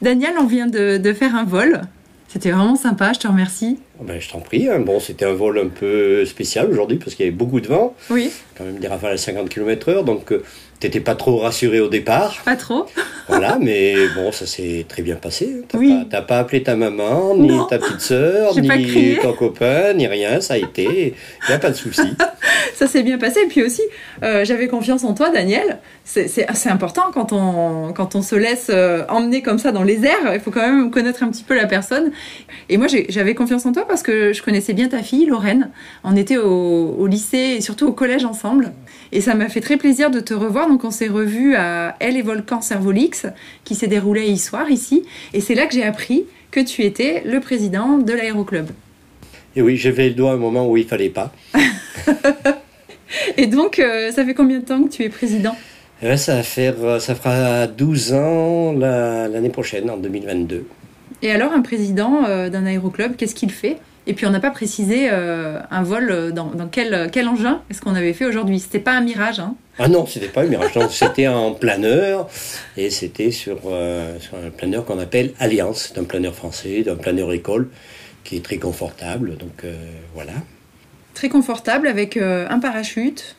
Daniel, on vient de, faire un vol. C'était vraiment sympa, je te remercie. Ben, je t'en prie. Hein. Bon, c'était un vol un peu spécial aujourd'hui parce qu'il y avait beaucoup de vent. Oui. Quand même des rafales à 50 km/h, donc euh, T'étais pas trop rassuré au départ. Pas trop. voilà, mais bon, ça s'est très bien passé. T'as oui. pas, pas, appelé ta maman, ni ta petite sœur, ni ton copain, ni rien. Ça a été. Il n'y a pas de souci. ça s'est bien passé. Et puis aussi, euh, j'avais confiance en toi, Daniel. C'est important quand on, quand on se laisse euh, emmener comme ça dans les airs. Il faut quand même connaître un petit peu la personne. Et moi, j'avais confiance en toi parce que je connaissais bien ta fille, Lorraine. On était au, au lycée et surtout au collège ensemble. Et ça m'a fait très plaisir de te revoir. Donc on s'est revus à Elle et Volcan Servolix, qui s'est déroulé hier soir ici. Et c'est là que j'ai appris que tu étais le président de l'aéroclub. Et oui, j'ai fait le doigt à un moment où il fallait pas. et donc, euh, ça fait combien de temps que tu es président? Eh ça, va faire, euh, ça fera 12 ans l'année prochaine, en 2022. Et alors, un président euh, d'un aéroclub, qu'est-ce qu'il fait? Et puis on n'a pas précisé euh, un vol euh, dans, quel, quel, engin est-ce qu'on avait fait aujourd'hui. C'était pas un Mirage. Hein ah non, c'était pas un Mirage. c'était un planeur et c'était sur, euh, sur, un planeur qu'on appelle Alliance. C'est un planeur français, un planeur école qui est très confortable. Donc voilà. Très confortable avec un parachute.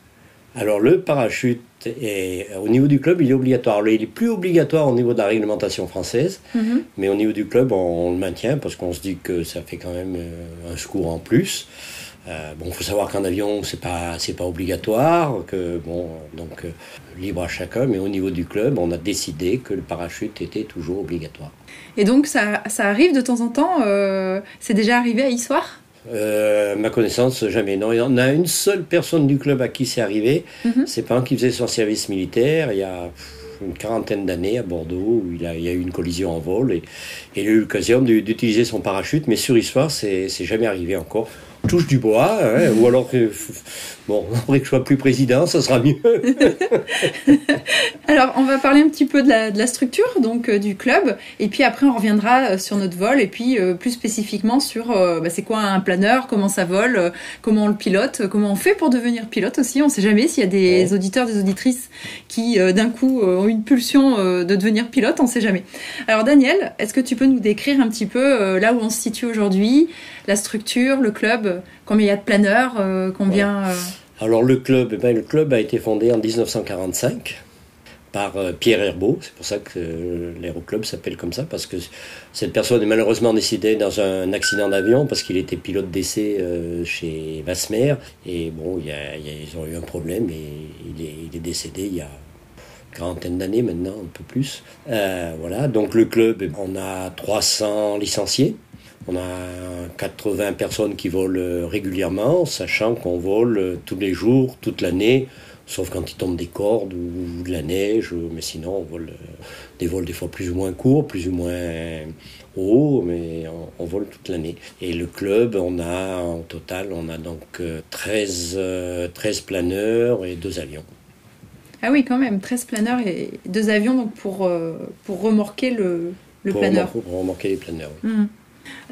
Alors le parachute et au niveau du club, il est obligatoire. Il est plus obligatoire au niveau de la réglementation française, mhm. mais au niveau du club, on, le maintient parce qu'on se dit que ça fait quand même euh, un secours en plus. Euh, bon, il faut savoir qu'en avion, c'est pas c'est pas obligatoire, que bon, donc euh, libre à chacun. Mais au niveau du club, on a décidé que le parachute était toujours obligatoire. Et donc ça, ça arrive de temps en temps. c'est déjà arrivé à Issoire? Euh, ma connaissance, jamais. Non, il y en a une seule personne du club à qui c'est arrivé. Mhm. C'est pas un qui faisait son service militaire il y a une quarantaine d'années à Bordeaux où il, a, il y a eu une collision en vol et, il a eu l'occasion d'utiliser son parachute. Mais sur Histoire, c'est jamais arrivé encore touche du bois, hein, ou alors que, bon, après que je sois plus président, ça sera mieux. alors, on va parler un petit peu de la, de la structure, donc euh, du club, et puis après on reviendra euh, sur notre vol, et puis euh, plus spécifiquement sur bah, c'est quoi un planeur, comment ça vole, comment on le pilote, comment on fait pour devenir pilote aussi. On ne sait jamais s'il y a des auditeurs, des auditrices qui d'un coup ont une pulsion de devenir pilote, on ne sait jamais. Alors Daniel, est-ce que tu peux nous décrire un petit peu là où on se situe aujourd'hui, la structure, le club, combien il y a de planeurs, euh, combien... Euh, Alors le club, eh ben, le club a été fondé en 1945 par euh, Pierre Herbeau. C'est pour ça que l'aéroclub s'appelle comme ça, parce que cette personne est malheureusement décédée dans un accident d'avion, parce qu'il était pilote d'essai chez Vasmer. Et bon, ils ont eu un problème et il est, il est décédé il y a une quarantaine d'années maintenant, un peu plus. voilà, donc le club, on a 300 licenciés. On a 80 personnes qui volent régulièrement, sachant qu'on vole tous les jours, toute l'année, sauf quand il tombe des cordes ou de la neige, mais sinon on vole des vols des fois plus ou moins courts, plus ou moins hauts, mais on, vole toute l'année. Et le club, on a en total, on a donc 13, 13 planeurs et deux avions. Ah oui, quand même, 13 planeurs et deux avions donc pour, euh, pour remorquer le, le planeur. pour remorquer les planeurs. Mmh.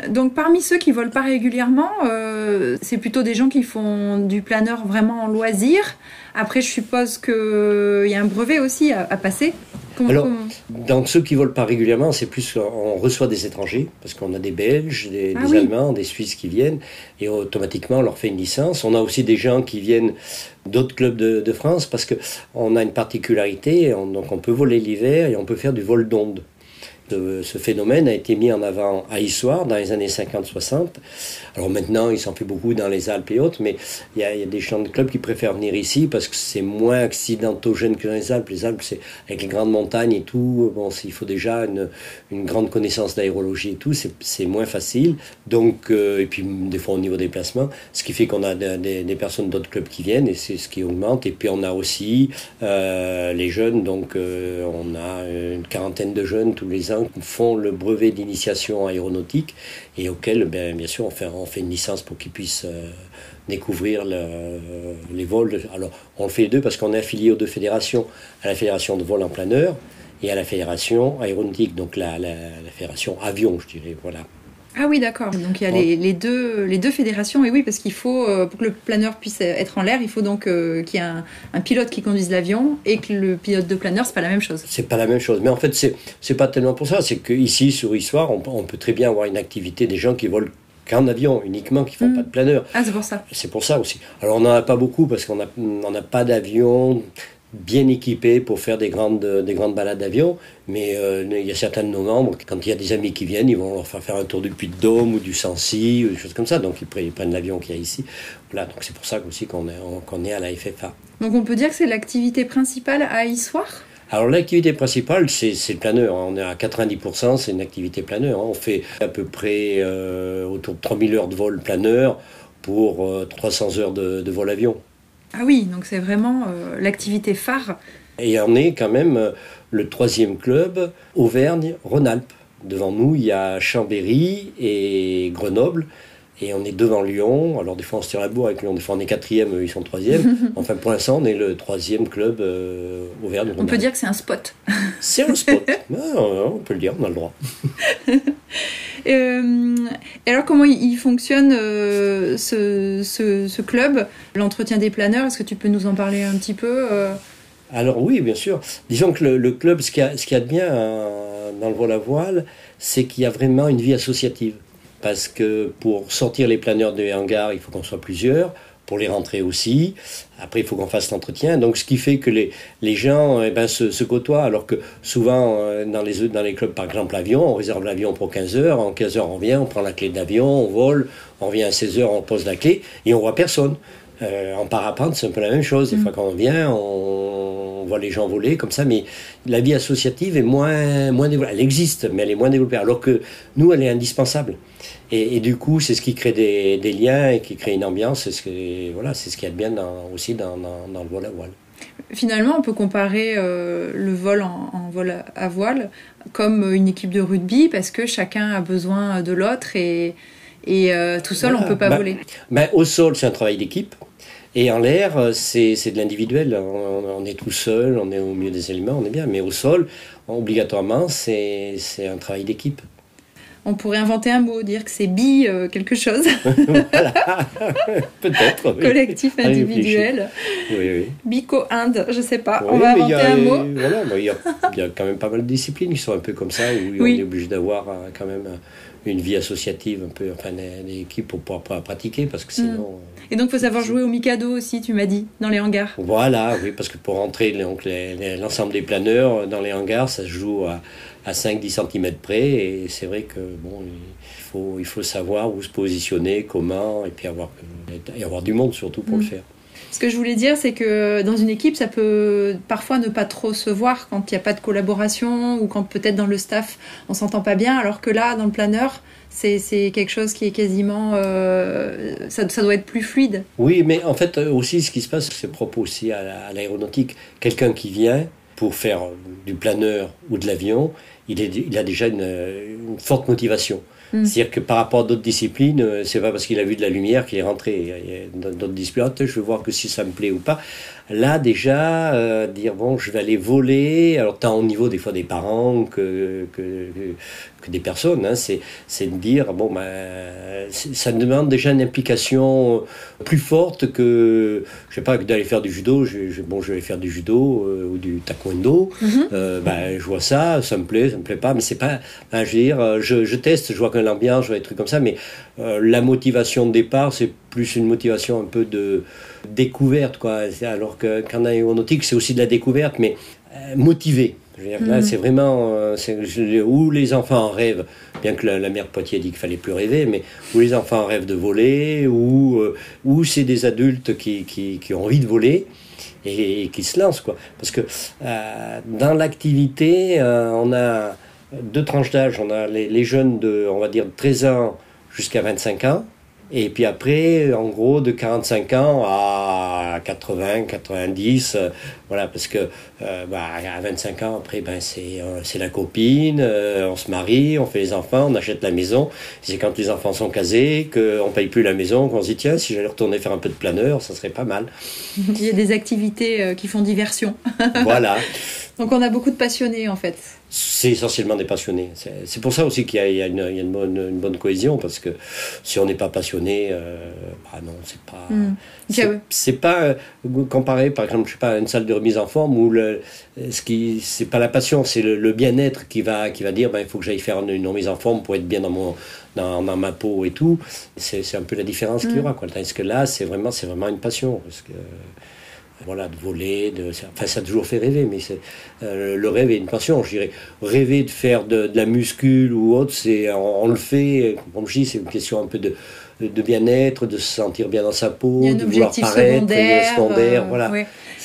Donc parmi ceux qui volent pas régulièrement, euh, c'est plutôt des gens qui font du planeur vraiment en loisir. Après, je suppose qu'il y a un brevet aussi à, passer. Alors, dans ceux qui volent pas régulièrement, c'est plus on reçoit des étrangers, parce qu'on a des Belges, des, ah Allemands, des Suisses qui viennent, et automatiquement on leur fait une licence. On a aussi des gens qui viennent d'autres clubs de, France, parce qu'on a une particularité, donc on peut voler l'hiver et on peut faire du vol d'onde ce phénomène a été mis en avant à Issoire dans les années 50-60. Alors maintenant, il s'en fait beaucoup dans les Alpes et autres, mais il y, a, des champs de clubs qui préfèrent venir ici parce que c'est moins accidentogène que dans les Alpes. Les Alpes, c'est avec les grandes montagnes et tout, bon, il faut déjà une, grande connaissance d'aérologie et tout, c'est moins facile. Donc, euh, et puis des fois au niveau des placements, ce qui fait qu'on a des, des, personnes d'autres clubs qui viennent et c'est ce qui augmente. Et puis on a aussi euh, les jeunes, donc euh, on a une quarantaine de jeunes tous les ans font le brevet d'initiation aéronautique et auxquels, ben, bien sûr, on fait, une licence pour qu'ils puissent découvrir les vols. Alors, on le fait les deux parce qu'on est affilié aux deux fédérations, à la fédération de vol en planeur et à la fédération aéronautique, donc la, la, fédération avion, je dirais. Voilà. Ah oui, d'accord. Donc il y a les, deux, les deux fédérations. Et oui, parce qu'il faut, euh, pour que le planeur puisse être en l'air, il faut donc euh, qu'il y ait un, pilote qui conduise l'avion et que le pilote de planeur, c'est pas la même chose. C'est pas la même chose. Mais en fait, c'est, c'est pas tellement pour ça. C'est qu'ici, sur Histoire, on, on, peut très bien avoir une activité des gens qui volent qu'en avion uniquement, qui font mm. pas de planeur. Ah, c'est pour ça. C'est pour ça aussi. Alors on n'en a pas beaucoup parce qu'on n'a pas d'avion bien équipés pour faire des grandes, des grandes balades d'avion. Mais euh, il y a certains de nos membres, quand il y a des amis qui viennent, ils vont leur faire faire un tour du Puy-de-Dôme ou du Sancy, ou des choses comme ça. Donc ils prennent l'avion qu'il y a ici. Voilà, donc c'est pour ça aussi qu'on est, qu'on est à la FFA. Donc on peut dire que c'est l'activité principale à Issoire? Alors l'activité principale, c'est le planeur. Hein. On est à 90%, c'est une activité planeur. Hein. On fait à peu près euh, autour de 3000 heures de vol planeur pour 300 euh, heures de, de vol avion. Ah oui, donc c'est vraiment euh, l'activité phare. Et on est quand même euh, le troisième club Auvergne-Rhône-Alpes. Devant nous, il y a Chambéry et Grenoble. Et on est devant Lyon. Alors des fois on se tire la bourre avec Lyon, des fois on est quatrième, ils sont troisième. enfin pour l'instant on est le troisième club euh, Auvergne. On peut dire que c'est un spot. C'est un spot. on peut le dire, on a le droit. Euh, alors, comment il fonctionne euh, ce, club, l'entretien des planeurs? Est-ce que tu peux nous en parler un petit peu euh? Alors oui, bien sûr. Disons que le, club, ce qu'il y, a de bien dans le vol à voile, c'est qu'il y a vraiment une vie associative. Parce que pour sortir les planeurs des hangars, il faut qu'on soit plusieurs pour les rentrer aussi. Après, il faut qu'on fasse l'entretien. Donc, ce qui fait que les, les gens eh ben, se, côtoient, alors que souvent, euh, dans les, dans les clubs, par exemple, l'avion, on réserve l'avion pour 15 heures. En 15 heures, on vient, on prend la clé d'avion, on vole, on revient à 16 heures, on pose la clé et on voit personne. Euh, en parapente, c'est un peu la même chose. Des mm. fois, quand on vient, on, voit les gens voler comme ça, mais la vie associative est moins, moins développée. Elle existe, mais elle est moins développée. Alors que nous, elle est indispensable. Et, du coup, c'est ce qui crée des, liens et qui crée une ambiance. C'est ce que voilà, c'est ce qu'il y a de bien aussi dans, le vol à voile. Finalement, on peut comparer euh, le vol en, vol à voile comme une équipe de rugby parce que chacun a besoin de l'autre et, et euh, tout seul, on ne peut pas bah, voler. Bah, au sol, c'est un travail d'équipe. Et en l'air, c'est de l'individuel. On, est tout seul, on est au milieu des éléments, on est bien. Mais au sol, obligatoirement, c'est un travail d'équipe on pourrait inventer un mot, dire que c'est bi euh, quelque chose. Peut-être. Collectif individuel. Oui, oui. Bico-Inde, je sais pas. on va inventer un mot. Voilà, il y, a, quand même pas mal de disciplines qui sont un peu comme ça, où on est obligé d'avoir euh, quand même une vie associative, un peu, enfin, des équipes pour pouvoir pratiquer, parce que sinon. Mm. Et donc, il faut savoir jouer au Mikado aussi, tu m'as dit, dans les hangars. Voilà, oui, parce que pour rentrer l'ensemble des planeurs dans les hangars, ça se joue à, à 5-10 cm près, et c'est vrai que bon, il faut, il faut savoir où se positionner, comment, et puis avoir, et avoir du monde surtout pour le mm. faire. Ce que je voulais dire, c'est que dans une équipe, ça peut parfois ne pas trop se voir quand il n'y a pas de collaboration ou quand peut-être dans le staff on s'entend pas bien, alors que là, dans le planeur, c'est quelque chose qui est quasiment. Euh, ça, ça, doit être plus fluide. Oui, mais en fait, aussi, ce qui se passe, c'est propre aussi à l'aéronautique. Quelqu'un qui vient pour faire du planeur ou de l'avion, il, il, a déjà une, une forte motivation. Mm. C'est-à-dire que par rapport à d'autres disciplines, euh, c'est pas parce qu'il a vu de la lumière qu'il est rentré. Dans d'autres disciplines, je veux voir que si ça me plaît ou pas. Là, déjà, euh, dire bon, je vais aller voler, alors tant au niveau des fois des parents que, que, que des personnes, hein, c'est, c'est de dire bon, ben, ça demande déjà une implication plus forte que, je sais pas, que d'aller faire du judo. Je, bon, je vais faire du judo euh, ou du taekwondo. Ben, je vois ça, ça me plaît, ça me plaît pas, mais c'est pas, ben, je veux dire, je, je teste, je vois que l'ambiance, je vois des trucs comme ça, mais la motivation de départ, c'est plus une motivation un peu de découverte, quoi. Alors qu'en aéronautique, c'est aussi de la découverte, mais euh, motivé. Là, mhm. c'est vraiment euh, où les enfants en rêvent, bien que la, mère Poitiers dit qu'il fallait plus rêver, mais où les enfants en rêvent de voler, ou euh, où c'est des adultes qui, qui, ont envie de voler et, qui se lancent, quoi. Parce que dans l'activité, on a deux tranches d'âge. On a les, les, jeunes de, on va dire, 13 ans jusqu'à 25 ans, Et puis après, en gros, de 45 ans à 80, 90, euh, voilà, parce que euh, bah, à 25 ans, après, ben, c'est euh, c'est la copine, on se marie, on fait les enfants, on achète la maison. C'est quand les enfants sont casés, qu'on ne paye plus la maison, qu'on se dit, tiens, si j'allais retourner faire un peu de planeur, ça serait pas mal. Il y a des activités qui font diversion. voilà. Donc on a beaucoup de passionnés en fait. C'est essentiellement des passionnés. C'est pour ça aussi qu'il y a, une, y a une, bonne, une, bonne, cohésion, parce que si on n'est pas passionné, euh, bah non, c'est pas. Hmm. C'est pas euh, comparé, par exemple, je sais pas, à une salle de remise en forme où le, ce qui, c'est pas la passion, c'est le, bien-être qui va, qui va dire, ben, il faut que j'aille faire une, remise en forme pour être bien dans mon, dans, dans ma peau et tout. C'est un peu la différence qu'il y hmm. aura, quoi. Tandis que là, c'est vraiment, c'est vraiment une passion, parce que voilà, de voler, de, enfin ça a toujours fait rêver, mais euh, le rêve est une passion, je dirais. Rêver de faire de, la muscule ou autre, c'est on, le fait, comme je dis, c'est une question un peu de, de bien-être, de se sentir bien dans sa peau, de vouloir paraître, secondaire, secondaire euh, voilà.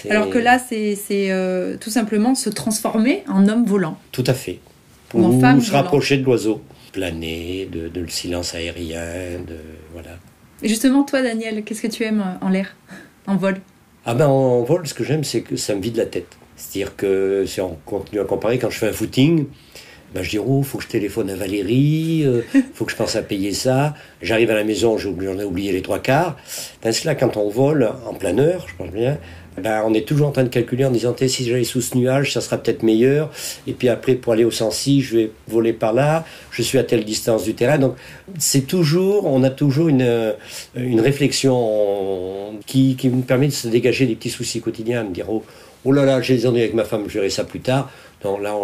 Alors que là, c'est euh, tout simplement se transformer en homme volant. Tout à fait. Ou, en femme se rapprocher de l'oiseau, planer, de, de, le silence aérien, de voilà. Et justement, toi, Daniel, qu'est-ce que tu aimes en l'air, en vol? Ah ben en vol, ce que j'aime, c'est que ça me vide la tête. C'est-à-dire que si on continue à comparer, quand je fais un footing, ben je dis oh, faut que je téléphone à Valérie, il euh, faut que je pense à payer ça. J'arrive à la maison, j'en ai oublié les trois quarts. Tandis que là, quand on vole en planeur, je pense bien, ben, on est toujours en train de calculer en disant si j'allais sous ce nuage, ça sera peut-être meilleur. Et puis après, pour aller au Sensi, je vais voler par là. Je suis à telle distance du terrain. Donc, c'est toujours, on a toujours une, euh, une réflexion qui, qui me permet de se dégager des petits soucis quotidiens, de dire oh, oh là là, j'ai des ennuis avec ma femme, je verrai ça plus tard. Non, là,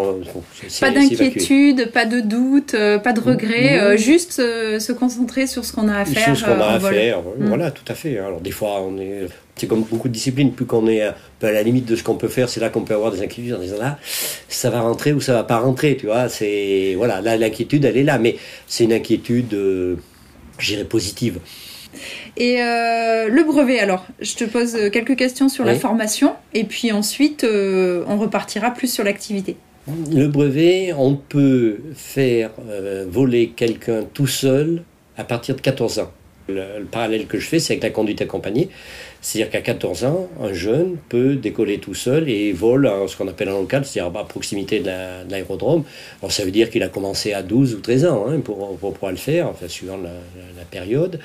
pas d'inquiétude, pas de doute, euh, pas de regret, euh, juste se concentrer sur ce qu'on a à faire. Sur ce qu'on a à faire, mm. voilà, tout à fait. Alors des fois, on est c'est comme beaucoup de disciplines, plus qu'on est peu à la limite de ce qu'on peut faire, c'est là qu'on peut avoir des inquiétudes en disant là, ça va rentrer ou ça va pas rentrer, tu vois. C'est voilà, là l'inquiétude elle est là, mais c'est une inquiétude, euh, j'irais positive. Et euh, le brevet, alors, je te pose quelques questions sur la formation, et puis ensuite, euh, on repartira plus sur l'activité. Le brevet, on peut faire voler quelqu'un tout seul à partir de 14 ans. Le, parallèle que je fais, c'est avec la conduite accompagnée. C'est-à-dire qu'à 14 ans, un jeune peut décoller tout seul et vole à ce qu'on appelle un local, c'est-à-dire à proximité de l'aérodrome. Alors ça veut dire qu'il a commencé à 12 ou 13 ans hein, pour, pour, pouvoir le faire, enfin suivant la, la période.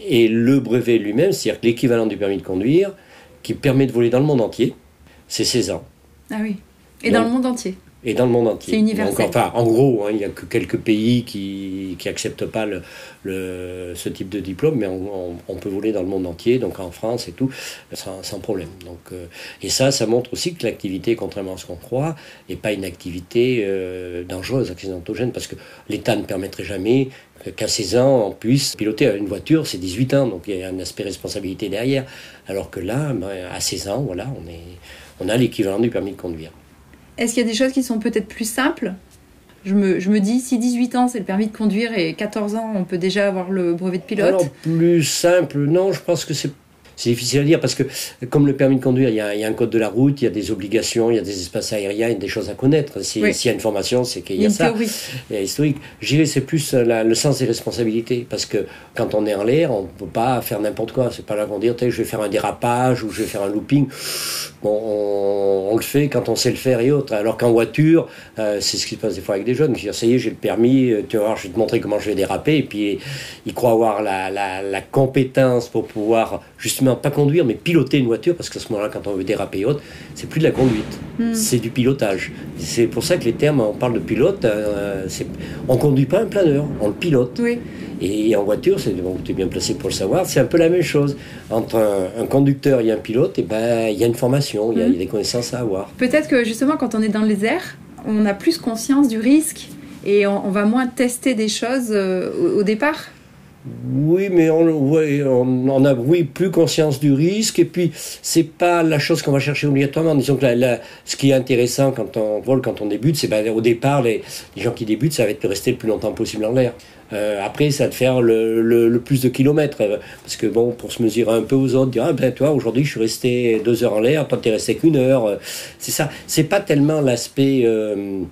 Et le brevet lui-même, c'est-à-dire l'équivalent du permis de conduire, qui permet de voler dans le monde entier, c'est 16 ans. Ah oui. Et dans le monde entier et dans le monde entier. C'est universel. enfin, en gros, hein, il n'y a que quelques pays qui n'acceptent pas le, le, ce type de diplôme, mais on, on, peut voler dans le monde entier, donc en France et tout, sans, sans problème. Donc, euh, et ça, ça montre aussi que l'activité, contrairement à ce qu'on croit, n'est pas une activité euh, dangereuse, accidentogène, parce que l'État ne permettrait jamais qu'à 16 ans, on puisse piloter une voiture, c'est 18 ans, donc il y a un aspect responsabilité derrière. Alors que là, ben, à 16 ans, voilà, on, est, on a l'équivalent du permis de conduire. Est-ce qu'il y a des choses qui sont peut-être plus simples? Je me, je dis, si 18 ans c'est le permis de conduire et 14 ans on peut déjà avoir le brevet de pilote. Plus simple, non, je pense que c'est c'est difficile à dire parce que, comme le permis de conduire, il y, a, il y, a, un code de la route, il y a des obligations, il y a des espaces aériens, il y a des choses à connaître. S'il y a une formation, c'est qu'il y a ça. Il y a historique. Je dirais c'est plus le sens des responsabilités parce que quand on est en l'air, on ne peut pas faire n'importe quoi. C'est pas là qu'on dit, je vais faire un dérapage ou je vais faire un looping. Bon, on, le fait quand on sait le faire et autres. Alors qu'en voiture, euh, c'est ce qui se passe des fois avec des jeunes. Qui disent, ça y est, j'ai le permis, euh, tu vas voir, je vais te montrer comment je vais déraper. Et puis, ils croient avoir la, la, la compétence pour pouvoir justement pas conduire, mais piloter une voiture, parce qu'à ce moment-là, quand on veut déraper et autres, c'est plus de la conduite, hmm. c'est du pilotage. C'est pour ça que les termes, on parle de pilote, euh, on conduit pas un planeur, on le pilote. Oui. Et en voiture, c'est bon, tu es bien placé pour le savoir, c'est un peu la même chose. Entre un, conducteur et un pilote, et eh ben, il y a une formation, il y, a hmm. des connaissances à avoir. Peut-être que justement, quand on est dans les airs, on a plus conscience du risque et on, va moins tester des choses euh, au départ. Oui, mais on, a plus conscience du risque, et puis c'est pas la chose qu'on va chercher obligatoirement. Disons que ce qui est intéressant quand on vole, quand on débute, c'est ben, au départ, les, gens qui débutent, ça va être de rester le plus longtemps possible en l'air. Euh, après, ça va te faire le, plus de kilomètres. Parce que bon, pour se mesurer un peu aux autres, dire, ah ben toi, aujourd'hui, je suis resté deux heures en l'air, toi, t'es resté qu'une heure. Euh, c'est ça. C'est pas tellement l'aspect euh,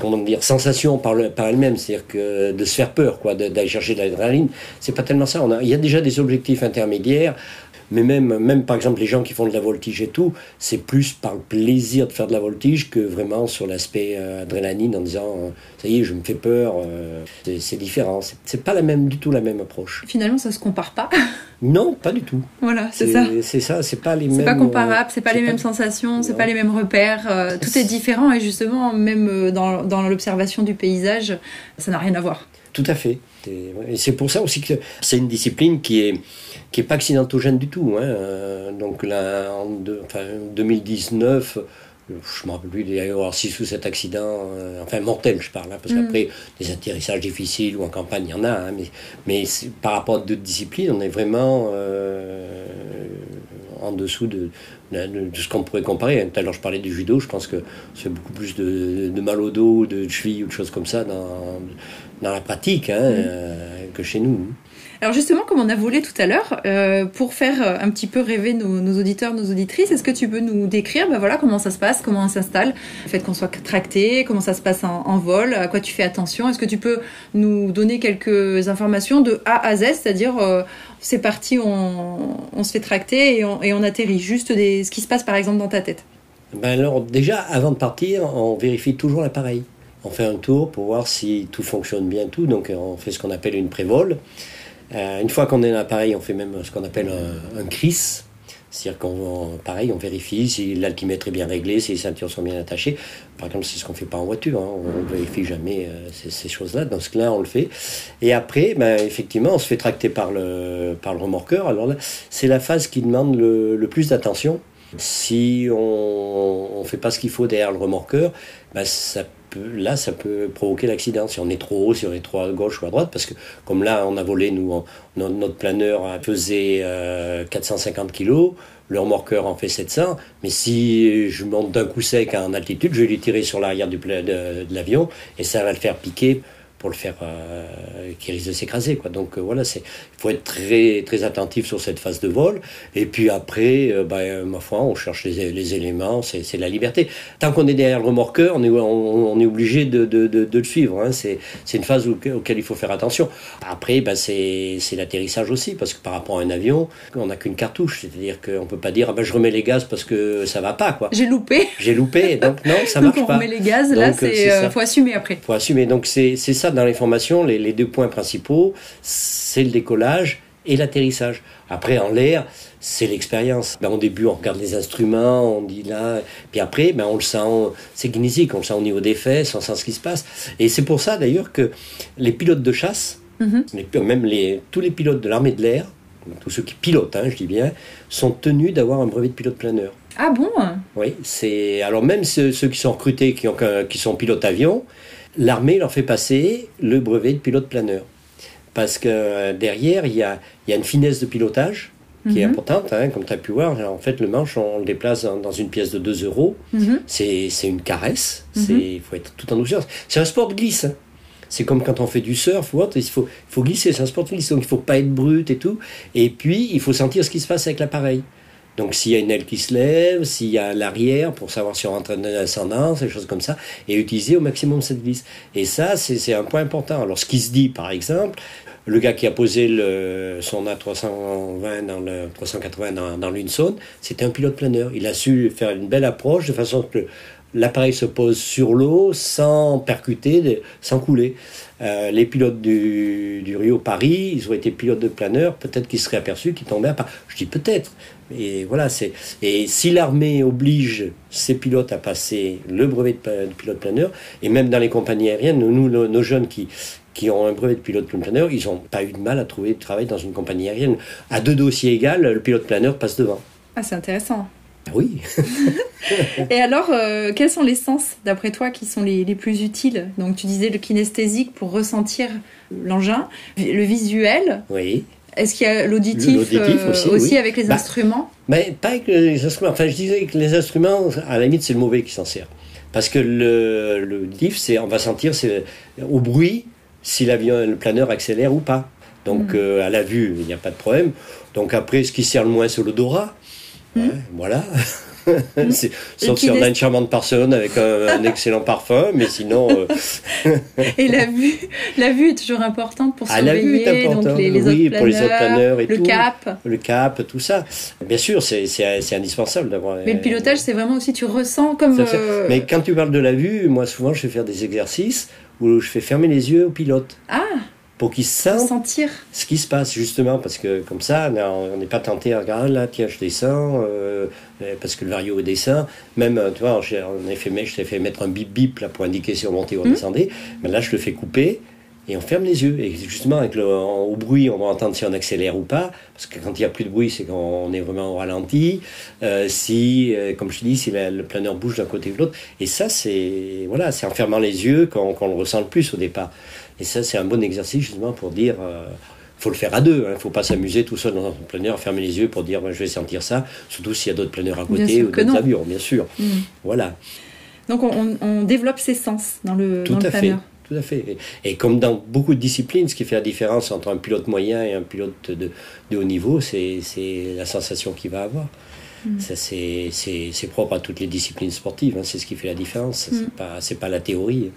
comment dire, sensation par, par elle-même, c'est-à-dire que de se faire peur, quoi, d'aller chercher de l'adrénaline. C'est pas tellement ça. Il y a déjà des objectifs intermédiaires, mais même, même par exemple les gens qui font de la voltige et tout, c'est plus par le plaisir de faire de la voltige que vraiment sur l'aspect euh, adrénaline en disant euh, ça y est, je me fais peur. c'est différent. C'est pas la même du tout la même approche. Finalement, ça se compare pas. Non, pas du tout. Voilà, c'est ça. C'est ça, c'est pas les mêmes. C'est pas comparable, c'est pas les mêmes sensations, c'est pas les mêmes repères. tout est différent et justement, même dans dans, l'observation du paysage, ça n'a rien à voir. Tout à fait. Et c'est pour ça aussi que c'est une discipline qui est qui est pas accidentogène du tout. Hein. Euh, donc là, en 2019, je me rappelle plus, il y a eu avoir 6 ou 7 accidents, euh, enfin mortels je parle, hein, parce mm. qu'après, des atterrissages difficiles ou en campagne, il y en a, hein, mais, mais par rapport à d'autres disciplines, on est vraiment euh, en dessous de, de, ce qu'on pourrait comparer. Tout à l'heure, je parlais du judo, je pense que c'est beaucoup plus de, mal au dos, de cheville ou de choses comme ça dans, dans la pratique hein, euh, que chez nous. Alors justement, comme on a volé tout à l'heure, euh, pour faire euh, un petit peu rêver nos, auditeurs, nos auditrices, est-ce que tu peux nous décrire ben voilà, comment ça se passe, comment on s'installe, le fait qu'on soit tracté, comment ça se passe en, vol, à quoi tu fais attention? Est-ce que tu peux nous donner quelques informations de A à Z, c'est-à-dire euh, c'est parti, on, se fait tracter et on, atterrit, juste des, ce qui se passe par exemple dans ta tête ben alors déjà, avant de partir, on vérifie toujours l'appareil. On fait un tour pour voir si tout fonctionne bien, tout. Donc on fait ce qu'on appelle une prévole. Euh, une fois qu'on est dans l'appareil, on fait même ce qu'on appelle un, un CRIS. C'est-à-dire qu'on, pareil, on vérifie si l'altimètre est bien réglé, si les ceintures sont bien attachées. Par exemple, c'est ce qu'on fait pas en voiture. Hein. On ne vérifie jamais euh, ces, choses-là. Dans ce cas-là, on le fait. Et après, ben, effectivement, on se fait tracter par le, par le remorqueur. Alors là, c'est la phase qui demande le, le plus d'attention. Si on ne fait pas ce qu'il faut derrière le remorqueur, ben, ça là, ça peut provoquer l'accident. Si on est trop haut, si on est trop à gauche ou à droite, parce que comme là, on a volé, nous, notre planeur pesait 450 kg, le remorqueur en fait 700, mais si je monte d'un coup sec en altitude, je vais lui tirer sur l'arrière de, de l'avion et ça va le faire piquer pour le faire euh, qui risque de s'écraser quoi. Donc euh, voilà c'est il faut être très très attentif sur cette phase de vol. Et puis après euh, bah, ma foi on cherche les, les éléments c'est la liberté. Tant qu'on est derrière le remorqueur on est on, est obligé de, de, de, de, le suivre hein. c'est c'est une phase auquel il faut faire attention. Après bah, c'est c'est l'atterrissage aussi parce que par rapport à un avion on n'a qu'une cartouche. C'est-à-dire qu'on peut pas dire ah, bah, je remets les gaz parce que ça va pas quoi. J'ai loupé. J'ai loupé donc non ça marche donc on remet les gaz là c'est faut assumer après. Faut assumer. Donc c'est c'est ça dans les formations, les, deux points principaux, c'est le décollage et l'atterrissage. Après, en l'air, c'est l'expérience. Ben, au début, on regarde les instruments, on dit là, puis après, ben, on le sent, c'est kinesique, on le sent au niveau des fesses, on sent ce qui se passe. Et c'est pour ça d'ailleurs que les pilotes de chasse, mm-hmm. même les, tous les pilotes de l'armée de l'air, tous ceux qui pilotent, hein, je dis bien, sont tenus d'avoir un brevet de pilote planeur. Ah bon? Oui, c'est alors même ceux, qui sont recrutés, qui, ont, qui sont pilotes avions, l'armée leur fait passer le brevet de pilote planeur. Parce que euh, derrière, il y a, une finesse de pilotage qui est mhm. importante, hein, comme tu as pu voir. En fait, le manche, on le déplace dans, une pièce de 2 euros. Mhm. C'est une caresse. Mhm. Il faut être tout en douceur. C'est un sport de glisse. Hein. C'est comme quand on fait du surf ou autre, il faut, il faut glisser, c'est un sport de glisse, donc il ne faut pas être brut et tout. Et puis, il faut sentir ce qui se passe avec l'appareil. Donc s'il y a une aile qui se lève, s'il y a l'arrière pour savoir si on rentre en ascendance, des choses comme ça, et utiliser au maximum cette vis. Et ça, c'est un point important. Alors ce qui se dit, par exemple, le gars qui a posé son A320 dans le 380 dans, dans l'Unson, c'était un pilote planeur. Il a su faire une belle approche de façon que l'appareil se pose sur l'eau sans percuter, sans couler. Euh, les pilotes du, Rio Paris, ils ont été pilotes de planeur, peut-être qu'ils seraient aperçus qu'ils tombaient à part. Je dis peut-être, et voilà, c'est et si l'armée oblige ses pilotes à passer le brevet de, pilote planeur, et même dans les compagnies aériennes, nous, nos, jeunes qui qui ont un brevet de pilote planeur, ils n'ont pas eu de mal à trouver de travail dans une compagnie aérienne. À deux dossiers égaux, le pilote planeur passe devant. Ah, c'est intéressant. Ah oui. et alors, euh, quels sont les sens, d'après toi, qui sont les, les, plus utiles? Donc, tu disais le kinesthésique pour ressentir l'engin, le visuel. Oui. Est-ce qu'il y a l'auditif euh, aussi, avec les bah, instruments? Mais pas avec les instruments. Enfin, je disais que les instruments, à la limite, c'est le mauvais qui s'en sert. Parce que l'auditif, c'est, on va sentir c'est, au bruit si l'avion, le planeur accélère ou pas. Donc, mm. euh, à la vue, il n'y a pas de problème. Donc, après, ce qui sert le moins, c'est l'odorat. Mm. Hein, voilà. C'est- Sauf si on a une charmante personne avec un, un excellent parfum, mais sinon, euh, Et la vue, la vue est toujours importante pour Ah, la vue est surveiller importante, donc les, les oui, pour les autres planeurs et le tout. cap. le cap, tout ça. Bien sûr, c'est indispensable d'avoir. Mais le pilotage, c'est vraiment aussi tu ressens comme. Euh, Mais quand tu parles de la vue, moi souvent je fais faire des exercices où je fais fermer les yeux au pilote Ah, pour qu'il sente sentir. ce qui se passe justement parce que comme ça on n'est pas tenté à regarder là tiens je descends euh, parce que le vario descend même euh, tu vois j'ai- en effet mais je t'ai fait mettre un bip bip là pour indiquer si on montait ou on Mhm. descendait mais là je le fais couper et on ferme les yeux et justement avec le en- au bruit on va entendre si on accélère ou pas parce que quand il n'y a plus de bruit c'est qu'on est vraiment au ralenti Euh, si euh, comme je te dis si la- le planeur bouge d'un côté ou de l'autre et ça c'est voilà c'est en fermant les yeux qu'on le ressent le plus au départ et ça, c'est un bon exercice justement pour dire. euh, faut le faire à deux. Il ne faut pas s'amuser tout seul dans un planeur, fermer les yeux pour dire ben, je vais sentir ça. Surtout s'il y a d'autres planeurs à côté ou d'autres avions, bien sûr. Mm. Voilà, Donc on, développe ses sens dans le, tout dans le à fait. Tout à fait. Et, et comme dans beaucoup de disciplines, ce qui fait la différence entre un pilote moyen et un pilote de, de haut niveau, c'est la sensation qu'il va avoir. Mm. Ça, c'est- propre à toutes les disciplines sportives, hein, c'est ce qui fait la différence. Mm. C'est pas, c'est pas la théorie.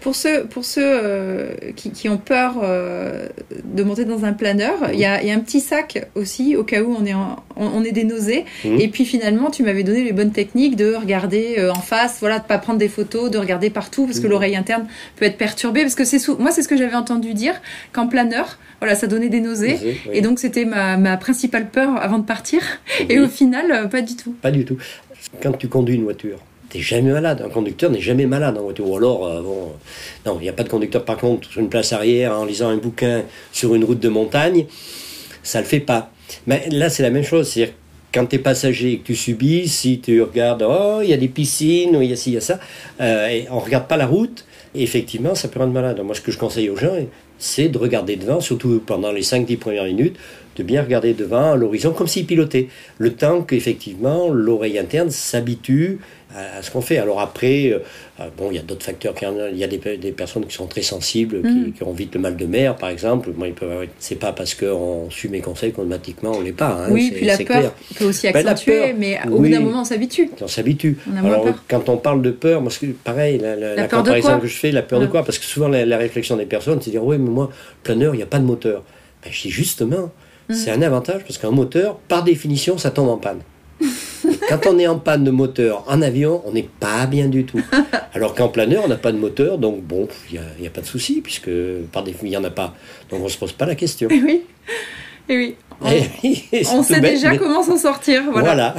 Pour ceux, pour ceux euh, qui, qui ont peur euh, de monter dans un planeur, il y, a, il y a un petit sac aussi au cas où on est, en- on, on est des nausées. Mhm. Et puis finalement, tu m'avais donné les bonnes techniques de regarder euh, en face, voilà, de pas prendre des photos, de regarder partout parce que Mhm. l'oreille interne peut être perturbée. Parce que c'est moi, c'est ce que j'avais entendu dire qu'en planeur, voilà, ça donnait des nausées. Oui. Et donc c'était ma, ma principale peur avant de partir. Et au final, pas du tout. Pas du tout. Quand tu conduis une voiture, jamais malade. Un conducteur n'est jamais malade en voiture. Ou alors, euh, non, il n'y a pas de conducteur. Par contre, sur une place arrière, en lisant un bouquin sur une route de montagne, ça le fait pas. Mais là, c'est la même chose. C'est-à-dire, quand tu es passager et que tu subis, si tu regardes, oh, il y a des piscines, il y a ci, il y a ça, euh, et on regarde pas la route, effectivement, ça peut rendre malade. Moi, ce que je conseille aux gens, c'est de regarder devant, surtout pendant les 5-10 premières minutes, de bien regarder devant à l'horizon comme s'il pilotait. Le temps qu'effectivement l'oreille interne s'habitue à, ce qu'on fait. Alors après, euh, euh, bon, il y a d'autres facteurs. Il y a des, pe- des personnes qui sont très sensibles, qui, Mm. qui ont vite le mal de mer, par exemple. Moi, ils peuvent avoir- c'est pas parce qu'on suit mes conseils qu'automatiquement on l'est pas. hein. oui, puis la peur clair. peut aussi Ben, la accentuer, peur, mais au oui. bout d'un moment, on s'habitue. On s'habitue. Alors, peur. quand on parle de peur, moi, pareil, la, la- la peur de comparaison quoi que je fais, la peur de quoi? Parce que souvent, la, la réflexion des personnes, c'est de dire Oui, mais moi, planeur, il n'y a pas de moteur. Ben, je dis justement, C'est un avantage parce qu'un moteur, par définition, ça tombe en panne. Quand on est en panne de moteur en avion, on n'est pas bien du tout. Alors qu'en planeur, on n'a pas de moteur, donc bon, il n'y a, pas de souci, puisque par définition, il n'y en a pas. Donc on ne se pose pas la question. Et oui, et oui. On, Et c'est on tout sait bête, déjà mais comment s'en sortir. Voilà.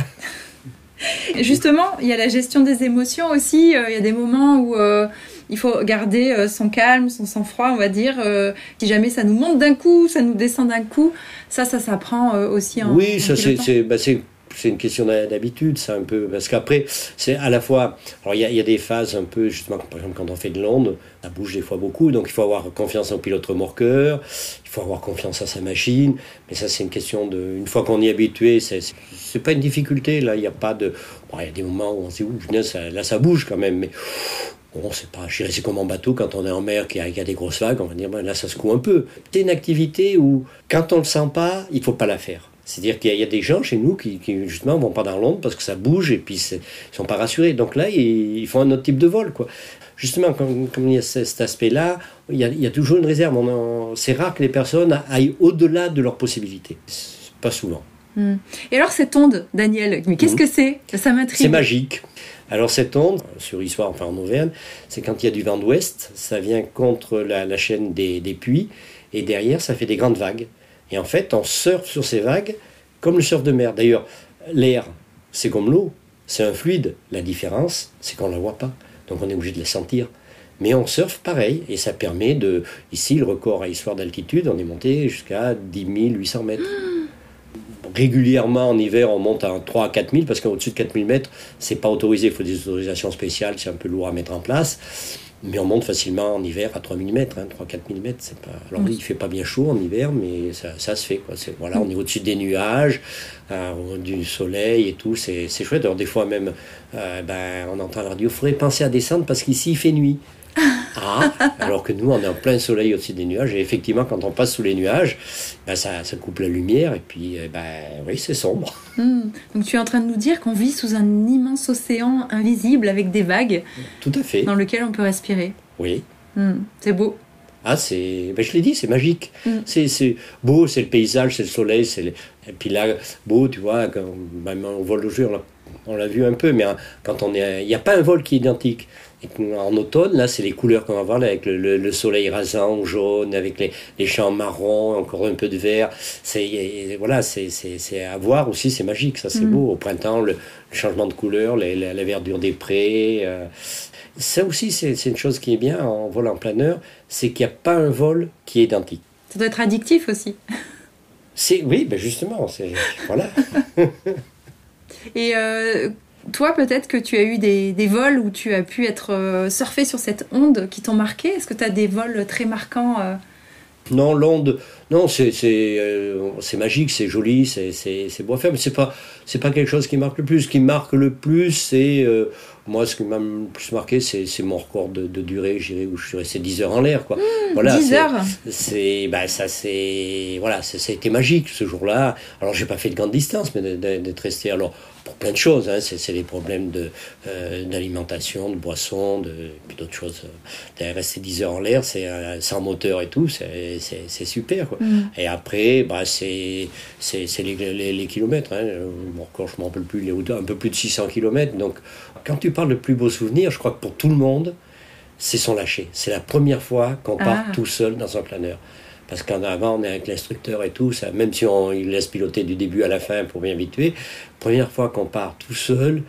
Justement, il y a la gestion des émotions aussi. euh, Il y a des moments où euh, il faut garder euh, son calme, son sang-froid, on va dire. euh, si jamais ça nous monte d'un coup, ça nous descend d'un coup, ça, ça s'apprend euh, aussi en Oui, en ça c'est pilotant. c'est bah, c'est- une question d'habitude, ça un peu, parce qu'après c'est à la fois, alors il y, a- il y a des phases un peu justement, par exemple quand on fait de l'onde, ça bouge des fois beaucoup, donc il faut avoir confiance en pilote remorqueur, il faut avoir confiance à sa machine, mais ça c'est une question de, une fois qu'on y est habitué, c'est pas une difficulté là, il n'y a pas de, bon, il y a des moments où on se dit, ouh, là ça bouge quand même, mais Bon, c'est pas, c'est comme en bateau, quand on est en mer, qu'il y, a- qu'il y a des grosses vagues, on va dire, ben, là, ça secoue un peu. C'est une activité où, quand on le sent pas, il faut pas la faire. C'est-à-dire qu'il y, a- il y a des gens chez nous qui, qui, justement, vont pas dans l'onde parce que ça bouge et puis ils sont pas rassurés. Donc là, ils, ils font un autre type de vol, quoi. Justement, comme, comme il y a ce- cet aspect-là, il y, a, il y a toujours une réserve. C'est rare que les personnes aillent au-delà de leurs possibilités. Pas souvent. Hmm. Et alors cette onde, Daniel, mais qu'est-ce Mhm. que c'est? Ça m'intrigue. C'est magique. Alors cette onde, sur Issoire, enfin en Auvergne, c'est quand il y a du vent d'ouest, ça vient contre la, chaîne des, des puits, et derrière, ça fait des grandes vagues. Et en fait, on surfe sur ces vagues comme le surf de mer. D'ailleurs, l'air, c'est comme l'eau, c'est un fluide. La différence, c'est qu'on ne la voit pas. Donc on est obligé de la sentir. Mais on surfe pareil, et ça permet de... Ici, le record à Issoire d'altitude, on est monté jusqu'à 10 800 mètres. Régulièrement, en hiver, on monte à 3 à 4 000, parce qu'au-dessus de 4 000 mètres, c'est pas autorisé, il faut des autorisations spéciales, c'est un peu lourd à mettre en place. Mais on monte facilement en hiver à 3 000 mètres, hein, 3 4 000 mètres. C'est pas... Alors oui, il fait pas bien chaud en hiver, mais ça, se fait. Voilà, on est au-dessus des nuages, euh, du soleil et tout, c'est, c'est chouette. Alors des fois même, euh, ben, on entend la radio, il faudrait penser à descendre parce qu'ici il fait nuit. Ah, alors que nous, on est en plein soleil au-dessus des nuages. Et effectivement, quand on passe sous les nuages, ben, ça, ça, coupe la lumière. Et puis, eh ben, oui, c'est sombre. Hmm. Donc, tu es en train de nous dire qu'on vit sous un immense océan invisible avec des vagues. Tout à fait. Dans lequel on peut respirer. Oui. Hmm. C'est beau. Ah, c'est. Ben, je l'ai dit, c'est magique. Mm. C'est beau, c'est le paysage, c'est le soleil. c'est Et puis là, beau, tu vois, quand, même on vole le jour, on l'a vu un peu, mais hein, quand on est. Il n'y a pas un vol qui est identique. En automne, là, c'est les couleurs qu'on va voir, là, avec le, soleil rasant, jaune, avec les, les, champs marrons, encore un peu de vert. C'est voilà, c'est à voir aussi, c'est magique, ça, c'est mm. beau. Au printemps, le, changement de couleur, la, verdure des prés. Euh, ça aussi, c'est une chose qui est bien en vol en planeur, c'est qu'il n'y a pas un vol qui est identique. Ça doit être addictif aussi. C'est oui, ben justement, c'est voilà. Et euh, toi, peut-être que tu as eu des, vols où tu as pu être euh, surfé sur cette onde qui t'ont marqué. Est-ce que tu as des vols très marquants euh? Non, l'onde, non, c'est magique, c'est joli, c'est beau à faire, mais c'est pas c'est pas quelque chose qui marque le plus. Ce qui marque le plus, c'est moi, ce qui m'a le plus marqué, c'est mon record de, durée, j'irai où je suis resté 10 heures en l'air. quoi. Mmh, voilà, 10 heures C'est, bah, ça, c'est, voilà, ça, a été magique ce jour-là. Alors, j'ai pas fait de grande distance, mais d'être resté, alors, pour plein de choses, hein, c'est les problèmes euh, d'alimentation, de, de boisson, de, puis d'autres choses. D'être resté 10 heures en l'air, c'est euh, sans moteur et tout, c'est super. Quoi. Mmh. Et après, bah, c'est les, les, kilomètres. Hein. Mon record, je m'en rappelle plus, un peu plus de 600 kilomètres. Donc, quand tu parles de plus beaux souvenirs, je crois que pour tout le monde, c'est son lâcher. C'est la première fois qu'on part ah. tout seul dans un planeur. Parce qu'en avant, on est avec l'instructeur et tout, ça, même si on il laisse piloter du début à la fin pour bien habituer, première fois qu'on part tout seul,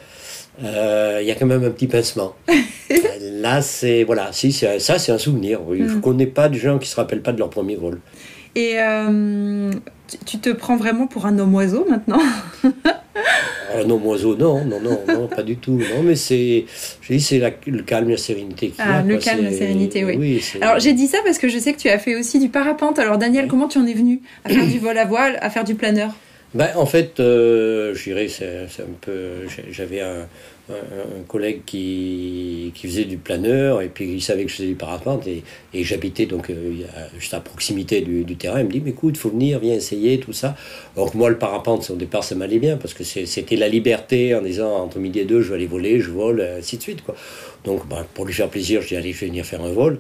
euh, il y a quand même un petit pincement. Là, c'est voilà, si, ça, c'est un souvenir. Je ne mm. connais pas de gens qui se rappellent pas de leur premier vol. Et euh, tu te prends vraiment pour un homme oiseau maintenant Un homme oiseau, non, non, non, non, pas du tout. Non, mais c'est, j'ai dit, c'est le calme, la sérénité. Qui ah, le calme, la sérénité, oui. Alors j'ai dit ça parce que je sais que tu as fait aussi du parapente. Alors Daniel, comment tu en es venu à faire du vol à voile, à faire du planeur? Ben, en fait, euh, je dirais, c'est un peu, j'avais un un, collègue qui, qui, faisait du planeur et puis il savait que je faisais du parapente et, et j'habitais donc euh, juste à proximité du, du, terrain. Il me dit mais écoute, faut venir, viens essayer tout ça. Donc moi le parapente au départ ça m'allait bien parce que c'était la liberté en disant entre midi et deux je vais aller voler, je vole, ainsi de suite quoi. Donc ben, pour lui faire plaisir, je dis allez je vais venir faire un vol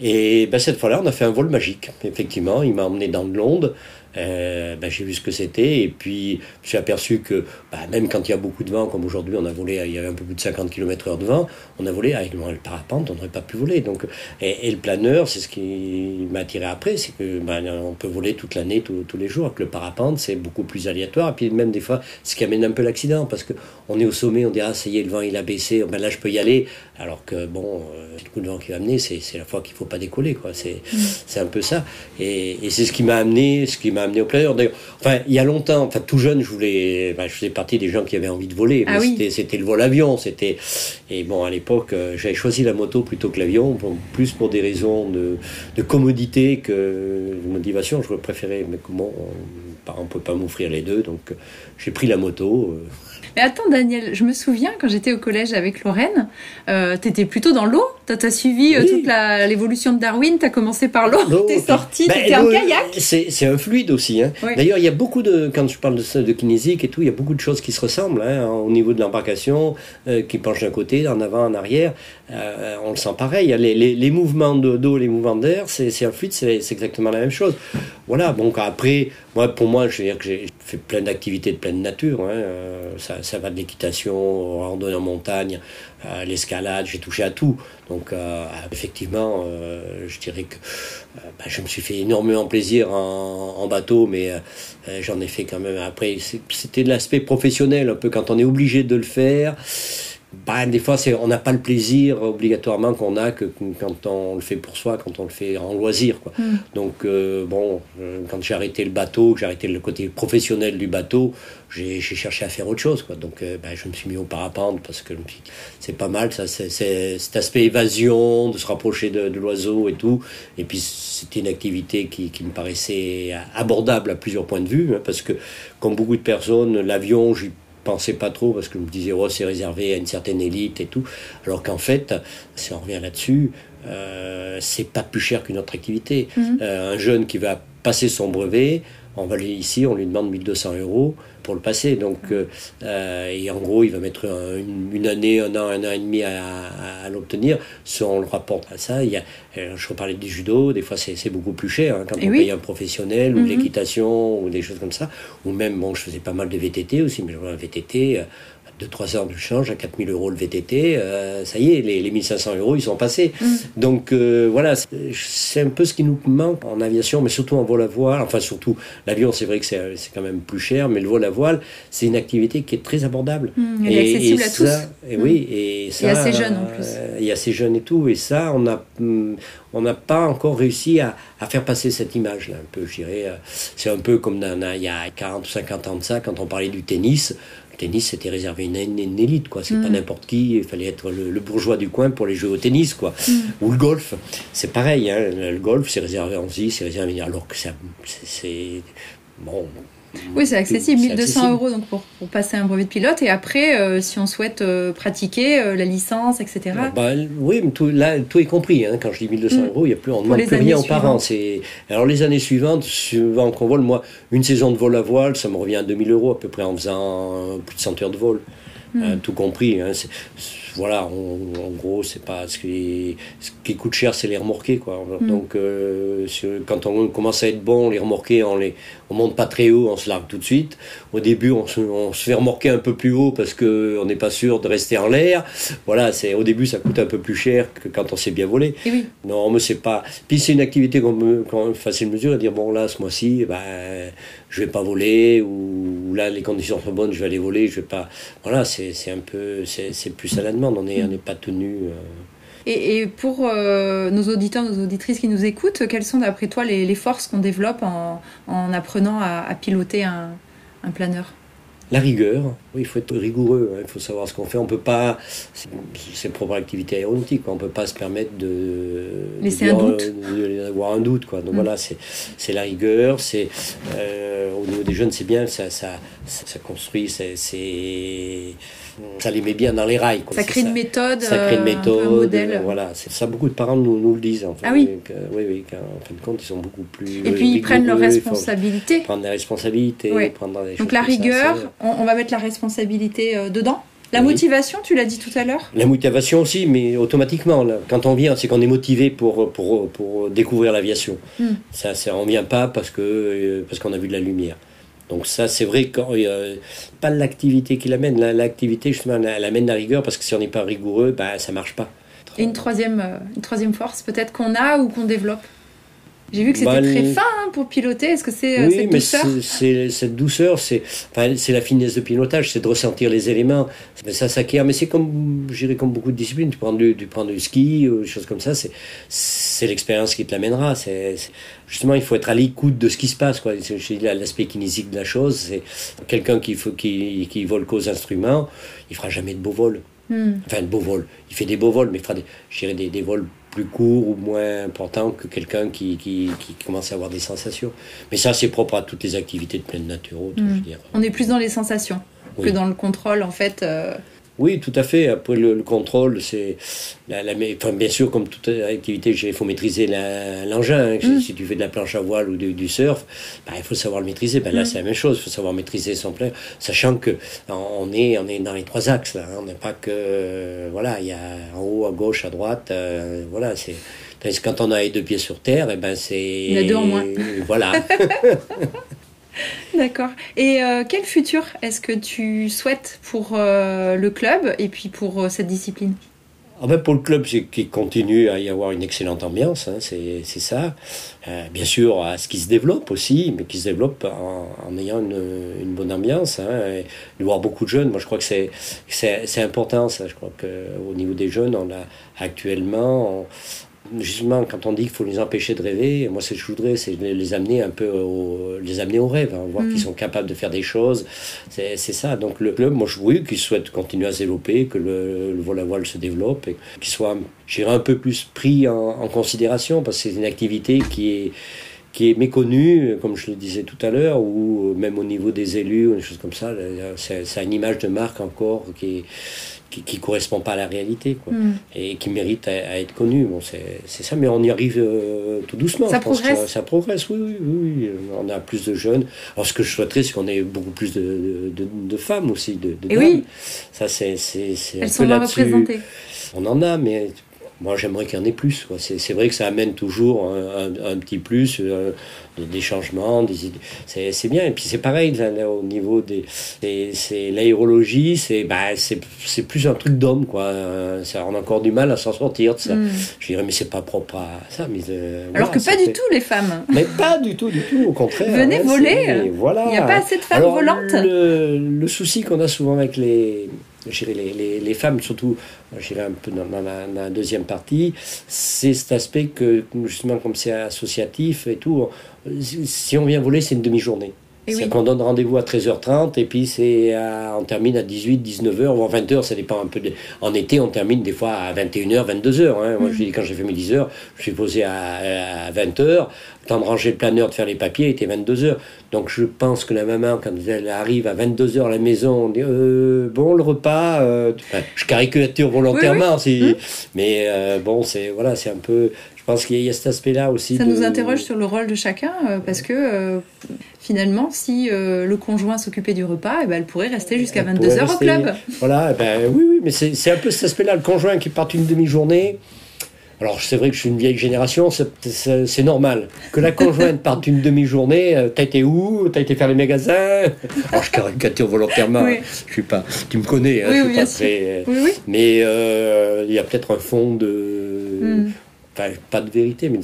et ben, cette fois-là on a fait un vol magique. Effectivement, il m'a emmené dans de l'onde. Euh, ben, j'ai vu ce que c'était et puis je suis aperçu que ben, même quand il y a beaucoup de vent, comme aujourd'hui on a volé, il y avait un peu plus de 50 km/h de vent, on a volé avec le parapente, on n'aurait pas pu voler. Donc, et, le planeur, c'est ce qui m'a attiré après, c'est que ben, on peut voler toute l'année, tous les jours. Avec le parapente, c'est beaucoup plus aléatoire. Et puis même des fois, ce qui amène un peu l'accident, parce que on est au sommet, on dit ah ça y est, le vent il a baissé, ben là je peux y aller. Alors que bon, euh, le coup de vent qui va amener, c'est la fois qu'il faut pas décoller, quoi. C'est mm. c'est un peu ça. Et, et c'est ce qui m'a amené, ce qui m'a amené au planeur. Enfin, il y a longtemps, enfin tout jeune, je voulais, ben, je faisais partie des gens qui avaient envie de voler. Ah c'était le vol avion, c'était et bon à l'époque, euh, j'avais choisi la moto plutôt que l'avion, plus pour des raisons de, de, commodité que de motivation. Je préférais, mais comment on ne peut pas m'offrir les deux, donc euh, j'ai pris la moto. Mais attends, Daniel, je me souviens quand j'étais au collège avec Lorraine, euh, tu étais plutôt dans l'eau? Tu as suivi euh, toute l'évolution de Darwin? Tu as commencé par l'eau, tu es sorti, ben, en kayak? C'est un fluide aussi. Hein. D'ailleurs, il y a beaucoup de, quand je parle de, de kinésique et tout, il y a beaucoup de choses qui se ressemblent hein, au niveau de l'embarcation, euh, qui penche d'un côté, en avant, en arrière. Euh, on le sent pareil. Les, les, les mouvements d'eau, les mouvements d'air, c'est un fluide, c'est exactement la même chose. Voilà, donc après, moi, pour moi, je veux dire que j'ai fait plein d'activités de pleine nature. Hein. ça, ça va de l'équitation, randonnée en montagne, l'escalade, j'ai touché à tout. Donc euh, effectivement, euh, je dirais que bah, je me suis fait énormément plaisir en, bateau, mais j'en ai fait quand même après. C'était de l'aspect professionnel, un peu quand on est obligé de le faire bah, des fois, on n'a pas le plaisir obligatoirement qu'on a que quand on le fait pour soi, quand on le fait en loisir. Quoi. Mm. Donc, euh, bon, euh, quand j'ai arrêté le bateau, j'ai arrêté le côté professionnel du bateau, j'ai cherché à faire autre chose. Quoi. Donc, euh, bah, je me suis mis au parapente parce que c'est pas mal, ça, c'est, cet aspect évasion, de se rapprocher de, l'oiseau et tout. Et puis, c'était une activité qui, qui, me paraissait abordable à plusieurs points de vue, hein, parce que, comme beaucoup de personnes, l'avion, j'y pensais pas trop parce que je me disais, oh, c'est réservé à une certaine élite et tout. Alors qu'en fait, si on revient là-dessus, euh, c'est pas plus cher qu'une autre activité. Mhm. Euh, un jeune qui va passer son brevet, on va aller ici, on lui demande 1200 euros pour le passer. Donc, euh, euh, et en gros, il va mettre un- une, une année, un an, un an et demi à, à- à l'obtenir. Si on le rapporte à ça, il y a, euh, je reparlais du judo, des fois c'est beaucoup plus cher hein, quand Et on oui. paye un professionnel ou de l'équitation ou des choses comme ça. Ou même, bon, je faisais pas mal de VTT aussi, mais je vois un VTT. De 3 heures de change à 4000 euros le VTT, euh, ça y est, les, les 1500 euros, ils sont passés. Mhm. Donc euh, voilà, c'est- un peu ce qui nous manque en aviation, mais surtout en vol à voile. Enfin, surtout, l'avion, c'est vrai que c'est c'est quand même plus cher, mais le vol à voile, c'est une activité qui est très abordable. Mm, est accessible à tous. Et oui, et ça. assez jeune, en plus. euh, et assez jeune et tout. Et ça, on a, on n'a pas encore réussi à, à faire passer cette image-là, un peu, je dirais. euh, C'est un peu comme il y a 40 ou 50 ans de ça, quand on parlait du tennis. Le tennis, c'était réservé à une, une- élite, quoi. C'est pas Mm. n'importe qui. Il fallait être le, le bourgeois du coin pour les jouer au tennis, quoi. Mm. Ou le golf. C'est pareil, hein. Le golf, c'est réservé en Asie, c'est réservé alors que ça- c'est. c'est- Bon. Oui, c'est accessible, C'est 1200 accessible. euros donc pour, pour passer un brevet de pilote. Et après, euh, si on souhaite euh, pratiquer euh, la licence, etc. Ah bah, oui, mais tout, là, tout est compris. hein. Quand je dis 1200 Mm. euros, il y a plus, on ne demande plus rien aux parents. suivantes. Alors, les années suivantes, suivant qu'on vole, moi, une saison de vol à voile, ça me revient à 2000 euros à peu près en faisant plus de 100 heures de vol. Mm. Tout compris. hein. Voilà, on- en gros, c'est pas ce qui, ce qui coûte cher, c'est les remorqués, quoi. Mm. Donc, euh, quand on commence à être bon, les remorqués, on les, on monte pas très haut, on se largue tout de suite. Au début, on se, on se fait remorquer un peu plus haut parce que on n'est pas sûr de rester en l'air. Voilà, c'est au début, ça coûte un peu plus cher que quand on sait bien voler. Et oui, Non, mais c'est pas. Puis c'est une activité qu'on peut quand même facile mesure à dire bon là ce mois-ci, ben je vais pas voler ou là les conditions sont bonnes, je vais aller voler, je vais pas. Voilà, c'est un peu c'est c'est plus à la demande. On est on n'est pas tenu. euh, Et, et pour euh, nos auditeurs, nos auditrices qui nous écoutent, quelles sont d'après toi les, les forces qu'on développe en, en apprenant à, à piloter un, un planeur? La rigueur, oui, il faut être rigoureux, hein, il faut savoir ce qu'on fait. On peut pas, c'est propre à l'activité aéronautique, quoi. on peut pas se permettre de Laisser un doute. euh, d'avoir un doute, quoi. Donc Mm. voilà, c'est la rigueur, c'est euh, au niveau des jeunes, c'est bien, ça ça, ça, ça construit, c'est- ça les met bien dans les rails. Quoi. Ça crée une méthode, ça crée une euh, méthode, un modèle. euh, voilà, c'est ça. Beaucoup de parents nous, nous le disent. En fait, Ah oui. oui, oui, qu'en fin de compte, ils sont beaucoup plus. Et puis ils prennent leurs responsabilités. Prendre des responsabilités, Oui. prendre des choses Donc la ça, rigueur, on, on va mettre la responsabilité euh, dedans. La Oui. motivation, tu l'as dit tout à l'heure. La motivation aussi, mais automatiquement. là. Quand on vient, c'est qu'on est motivé pour, pour, pour découvrir l'aviation. Mm. Ça, ça, on vient pas parce euh, parce qu'on a vu de la lumière. Donc ça, c'est vrai que euh, pas l'activité qui l'amène. La- L'activité, justement, elle, elle amène la rigueur parce que si on n'est pas rigoureux, bah, ça marche pas. Et une troisième, euh, une troisième force peut-être qu'on a ou qu'on développe? J'ai vu que c'était Bah, très fin hein, pour piloter. Est-ce que c'est euh, oui, cette mais douceur c'est- cette douceur, c'est enfin, c'est la finesse de pilotage, c'est de ressentir les éléments. Mais ça s'acquiert, mais c'est comme, je dirais, comme beaucoup de disciplines. Tu prends du, tu prends du ski, ou des choses comme ça, c'est c'est l'expérience qui te l'amènera. C'est justement, il faut être à l'écoute de ce qui se passe. quoi. L'aspect kinésique de la chose. C'est quelqu'un qui, qui, qui vole qu'aux instruments, il fera jamais de beaux vols. Hmm. Enfin, de beaux vols. Il fait des beaux vols, mais il fera des, des, des vols plus courts ou moins importants que quelqu'un qui, qui, qui commence à avoir des sensations. Mais ça, c'est propre à toutes les activités de pleine nature. haute, Mm. je veux dire. On est plus dans les sensations Oui. que dans le contrôle en fait. euh, Oui, tout à fait. Après, le, le contrôle, c'est. La, la- enfin, bien sûr, comme toute activité, il faut maîtriser l'engin. hein. Mm. Si tu fais de la planche à voile ou du, du surf, bah, il faut savoir le maîtriser. Ben, là, Mm. c'est la même chose. Il faut savoir maîtriser son plein. Sachant que on est, on est dans les trois axes. Là, hein. On n'est pas que. Voilà, il y a en haut, à gauche, à droite. euh, voilà, c'est. Quand on a les deux pieds sur terre, et ben c'est. Il y en a deux en moins. Voilà. D'accord. Et euh, quel futur est-ce que tu souhaites pour euh, le club et puis pour euh, cette discipline? Ah ben pour le club, c'est qu'il continue à y avoir une excellente ambiance, hein, c'est ça. Bien sûr, à ce qui se développe aussi, mais qui se développe en, ayant une, bonne ambiance. Hein, et de voir beaucoup de jeunes, moi je crois que c'est important ça. Je crois qu'au niveau des jeunes, on a actuellement, justement, quand on dit qu'il faut les empêcher de rêver, moi ce que je voudrais, c'est les amener un peu au, les amener au rêve, hein, voir Mm. qu'ils sont capables de faire des choses. C'est ça. Donc le club, moi je oui, qu'il souhaite continuer à se développer, que le, le vol à voile se développe et qu'il soit, je dirais, un peu plus pris en, en considération parce que c'est une activité qui est qui est méconnu, comme je le disais tout à l'heure, ou même au niveau des élus, ou des choses comme ça. C'est une image de marque encore qui est qui, correspond pas à la réalité, quoi, mm. et qui mérite à, être connu. Bon, c'est ça, mais on y arrive euh, tout doucement. Ça progresse. Ça, progresse, oui, oui, oui, On a plus de jeunes. Alors, ce que je souhaiterais, c'est qu'on ait beaucoup plus de, de, femmes aussi, de, de oui. Ça, c'est Elles sont mal représentées. On en a, mais moi, j'aimerais qu'il y en ait plus. C'est vrai que ça amène toujours un, petit plus, euh, des changements, des idées. C'est bien. Et puis c'est pareil au niveau des. C'est l'aérologie, c'est bah, c'est plus un truc d'homme, quoi. Ça, on a encore du mal à s'en sortir de ça. Hmm. Je dirais, mais c'est pas propre à ça. Mais, euh, Alors que pas du tout, les femmes. Mais pas du tout, du tout, au contraire. Venez voler. Voilà. Il n'y a pas assez de femmes volantes. Le, le souci qu'on a souvent avec les les, les, les, femmes, surtout, j'irai un peu dans, la, deuxième partie, c'est cet aspect que, justement, comme c'est associatif et tout, si on vient voler, c'est une demi-journée. C'est qu'on donne rendez-vous à 13h30 et puis c'est on termine à 18, 19h, voire 20h, ça dépend un peu. En été, on termine des fois à 21h, 22h. Hein. Moi, je dis, quand j'ai fait mes 10 h je suis posé à, à 20h. Temps de ranger le planeur, de faire les papiers, était 22h. Donc je pense que la maman, quand elle arrive à 22h à la maison, on dit euh, Bon, le repas, euh, je caricature volontairement, mmh. mais euh, bon, c'est voilà, c'est un peu. Je pense qu'il y a cet aspect-là aussi. Ça nous interroge sur le rôle de chacun, parce que finalement, si euh, le conjoint s'occupait du repas, eh ben, elle pourrait rester jusqu'à 22h au club. Voilà, eh ben, oui, oui, mais c'est un peu cet aspect-là. Le conjoint qui part une demi-journée. Alors, c'est vrai que je suis une vieille génération, c'est normal. Que la conjointe parte une demi-journée, euh, t'as été où T'as été faire les magasins? Alors, je caricature volontairement, je suis pas. Tu me connais, hein, oui, je suis pas très. Mais euh, il y a peut-être un fond de. Pas de vérité, mais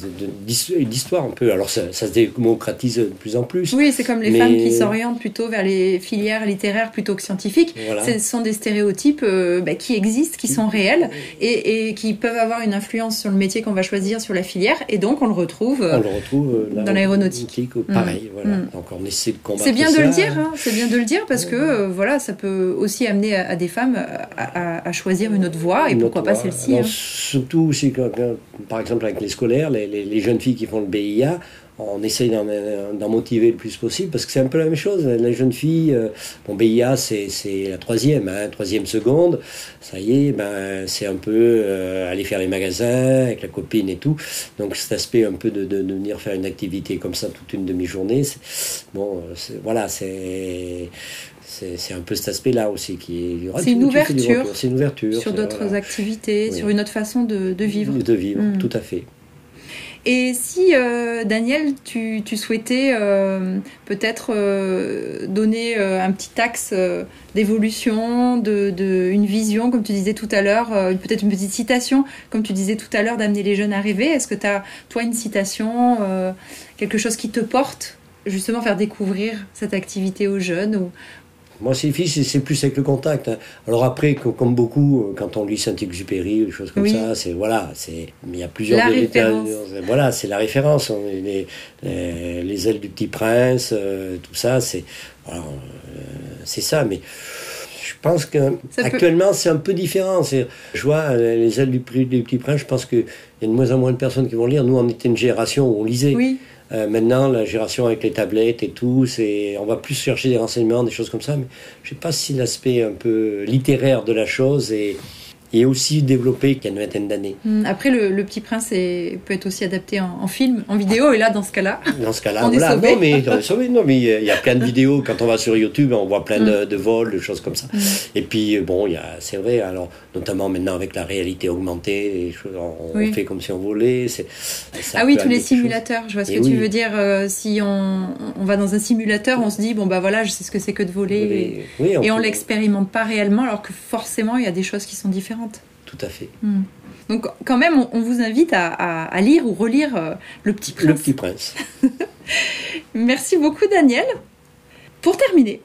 d'histoire un peu. Alors ça, se démocratise de plus en plus. Oui, c'est comme les femmes qui s'orientent plutôt vers les filières littéraires plutôt que scientifiques. Ce sont des stéréotypes euh, bah, qui existent, qui sont réels et, qui peuvent avoir une influence sur le métier qu'on va choisir, sur la filière. Et donc on le retrouve, on le retrouve euh, dans l'aéronautique. Pareil, mm. voilà. Mm. Donc on essaie de combattre C'est bien de le dire, hein. c'est bien de le dire parce que euh, voilà, ça peut aussi amener à, des femmes à, choisir une autre voie et pourquoi pas celle-ci. Hein. Surtout aussi quand, par par exemple avec les scolaires, les, jeunes filles qui font le BIA, on essaye d'en motiver le plus possible parce que c'est un peu la même chose. Les jeunes filles, euh, bon, BIA c'est la troisième, hein, troisième seconde, ça y est, ben, c'est un peu euh, aller faire les magasins avec la copine et tout. Donc cet aspect un peu de, de, venir faire une activité comme ça toute une demi-journée, bon, voilà, c'est c'est un peu cet aspect-là aussi qui est. C'est une, ouverture. C'est une ouverture. Sur d'autres activités, sur une autre façon de, de vivre. De vivre, mm. tout à fait. Et si, euh, Daniel, tu, souhaitais euh, peut-être euh, donner un petit axe d'évolution, de, une vision, comme tu disais tout à l'heure, peut-être une petite citation, comme tu disais tout à l'heure, d'amener les jeunes à rêver, est-ce que tu as, toi, une citation, quelque chose qui te porte justement faire découvrir cette activité aux jeunes moi, c'est difficile, c'est plus avec le contact. Hein. Alors après, comme beaucoup, euh, quand on lit Saint-Exupéry, des choses comme ça, c'est voilà, c'est il y a plusieurs la référence. Voilà, c'est la référence. Les, les, ailes du Petit Prince, euh, tout ça, c'est voilà, euh, c'est ça. Mais je pense que actuellement, c'est un peu différent. Je vois les ailes du, du Petit Prince. Je pense qu'il y a de moins en moins de personnes qui vont lire. Nous, on était une génération où on lisait. Oui. Euh, maintenant, la génération avec les tablettes et tout, c'est, on va plus chercher des renseignements, des choses comme ça, mais je sais pas si l'aspect un peu littéraire de la chose est, et aussi développé qu'il y a une vingtaine d'années. Hmm, après, le, Petit Prince peut être aussi adapté en, film, en vidéo, et là, dans ce cas-là, dans ce cas-là, on voilà. est sauvé. Non, mais, sauvé, non, mais il y a plein de vidéos. Quand on va sur YouTube, on voit plein de, hmm. vols, de choses comme ça. Hmm. Et puis, bon, il y a, c'est vrai, alors, notamment maintenant avec la réalité augmentée, on, fait comme si on volait. Ah oui, tous les simulateurs, je vois ce que tu veux dire. Euh, si on, on, va dans un simulateur, on se dit, bon, bah voilà, je sais ce que c'est que de voler. et, on, et on l'expérimente pas réellement, alors que forcément, il y a des choses qui sont différentes. Tout à fait. Hmm. Donc quand même, on, vous invite à, lire ou relire euh, Le Petit Prince. Le Petit Prince. Merci beaucoup Daniel. Pour terminer,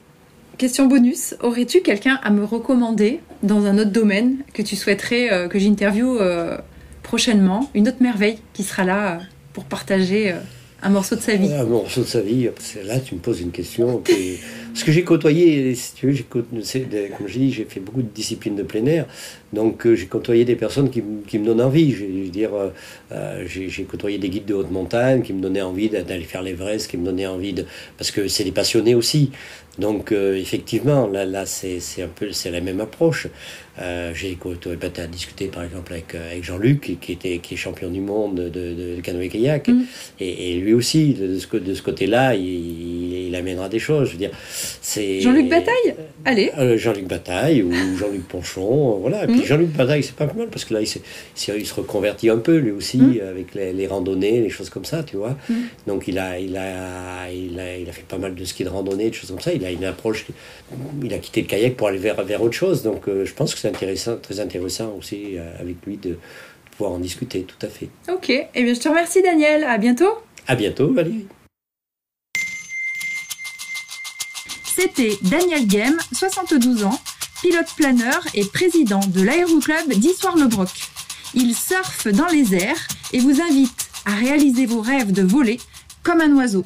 question bonus, aurais-tu quelqu'un à me recommander dans un autre domaine que tu souhaiterais euh, que j'interviewe euh, prochainement? Une autre merveille qui sera là pour partager un morceau de sa vie? Un morceau de sa vie, là tu me poses une question. Parce que j'ai côtoyé, tu comme je dis, j'ai fait beaucoup de disciplines de plein air. Donc j'ai côtoyé des personnes qui, me donnent envie. Je veux dire, j'ai côtoyé des guides de haute montagne qui me donnaient envie d'aller faire l'Everest, qui me donnaient envie de... Parce que c'est des passionnés aussi. Donc effectivement, là, là c'est un peu c'est la même approche. Euh, j'ai à discuter par exemple avec, euh, avec Jean-Luc qui, était, qui est champion du monde de, de, canoë-kayak mm. et, et, lui aussi de ce, de ce côté-là il, il, amènera des choses je veux dire c'est Jean-Luc Bataille? Allez euh, Jean-Luc Bataille ou Jean-Luc Ponchon voilà et puis mm. Jean-Luc Bataille c'est pas mal parce que là il, il, se reconvertit un peu lui aussi mm. avec les, les, randonnées les choses comme ça tu vois donc il a, il, a, il, a, il a fait pas mal de ski de randonnée des choses comme ça il a une approche il a quitté le kayak pour aller vers, vers autre chose donc je pense que c'est intéressant, très intéressant aussi euh, avec lui de pouvoir en discuter, tout à fait. Ok, et eh bien je te remercie Daniel, à bientôt. À bientôt Valérie. C'était Daniel Game, 72 ans, pilote planeur et président de l'aéroclub d'Issoire-le-Broc. Il surfe dans les airs et vous invite à réaliser vos rêves de voler comme un oiseau.